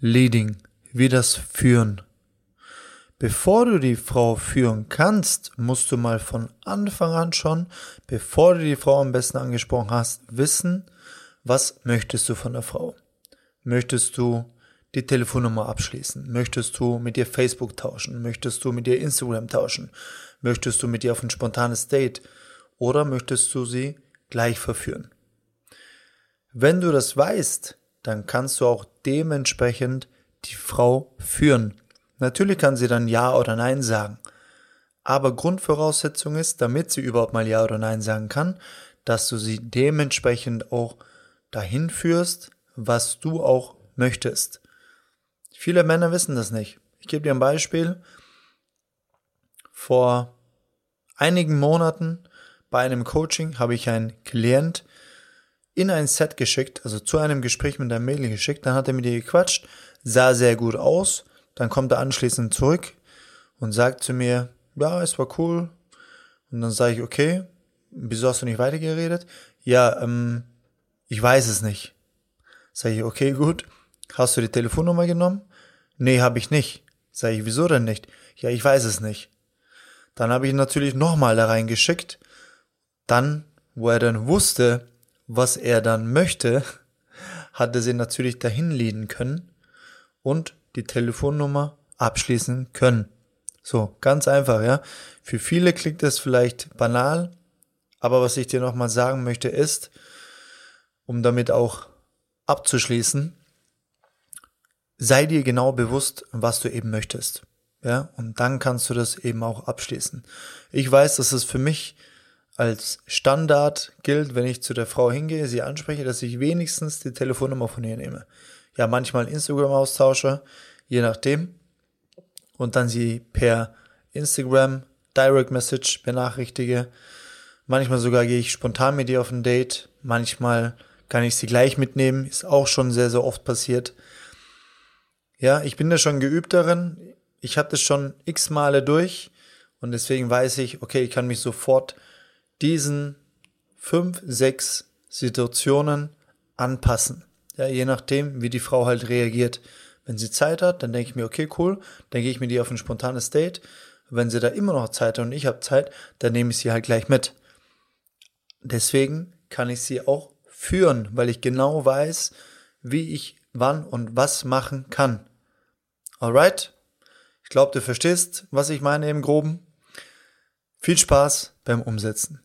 Leading, wie das Führen. Bevor du die Frau führen kannst, musst du mal von Anfang an schon, bevor du die Frau am besten angesprochen hast, wissen, was möchtest du von der Frau? Möchtest du die Telefonnummer abschließen? Möchtest du mit ihr Facebook tauschen? Möchtest du mit ihr Instagram tauschen? Möchtest du mit ihr auf ein spontanes Date? Oder möchtest du sie gleich verführen? Wenn du das weißt, dann kannst du auch dementsprechend die Frau führen. Natürlich kann sie dann Ja oder Nein sagen. Aber Grundvoraussetzung ist, damit sie überhaupt mal Ja oder Nein sagen kann, dass du sie dementsprechend auch dahin führst, was du auch möchtest. Viele Männer wissen das nicht. Ich gebe dir ein Beispiel. Vor einigen Monaten bei einem Coaching habe ich einen Klient in ein Set geschickt, also zu einem Gespräch mit einem Mädel geschickt, dann hat er mit ihr gequatscht, sah sehr gut aus, dann kommt er anschließend zurück und sagt zu mir, ja, es war cool. Und dann sage ich, okay, wieso hast du nicht weitergeredet? Ja, ähm, ich weiß es nicht. Sage ich, okay, gut. Hast du die Telefonnummer genommen? Nee, habe ich nicht. Sage ich, wieso denn nicht? Ja, ich weiß es nicht. Dann habe ich ihn natürlich nochmal da reingeschickt. Dann, wo er dann wusste, was er dann möchte, hat er sie natürlich dahin leaden können und die Telefonnummer abschließen können. So, ganz einfach, ja. Für viele klingt das vielleicht banal, aber was ich dir nochmal sagen möchte ist, um damit auch abzuschließen, sei dir genau bewusst, was du eben möchtest. Ja, und dann kannst du das eben auch abschließen. Ich weiß, dass es für mich als Standard gilt, wenn ich zu der Frau hingehe, sie anspreche, dass ich wenigstens die Telefonnummer von ihr nehme. Ja, manchmal Instagram austausche, je nachdem. Und dann sie per Instagram Direct Message benachrichtige. Manchmal sogar gehe ich spontan mit ihr auf ein Date. Manchmal kann ich sie gleich mitnehmen. Ist auch schon sehr, sehr oft passiert. Ja, ich bin da schon geübt darin. Ich hatte es schon x Male durch. Und deswegen weiß ich, okay, ich kann mich sofort diesen fünf, sechs Situationen anpassen. Ja, je nachdem, wie die Frau halt reagiert. Wenn sie Zeit hat, dann denke ich mir, okay, cool, dann gehe ich mit ihr auf ein spontanes Date. Wenn sie da immer noch Zeit hat und ich habe Zeit, dann nehme ich sie halt gleich mit. Deswegen kann ich sie auch führen, weil ich genau weiß, wie ich wann und was machen kann. Alright? Ich glaube, du verstehst, was ich meine im Groben. Viel Spaß beim Umsetzen.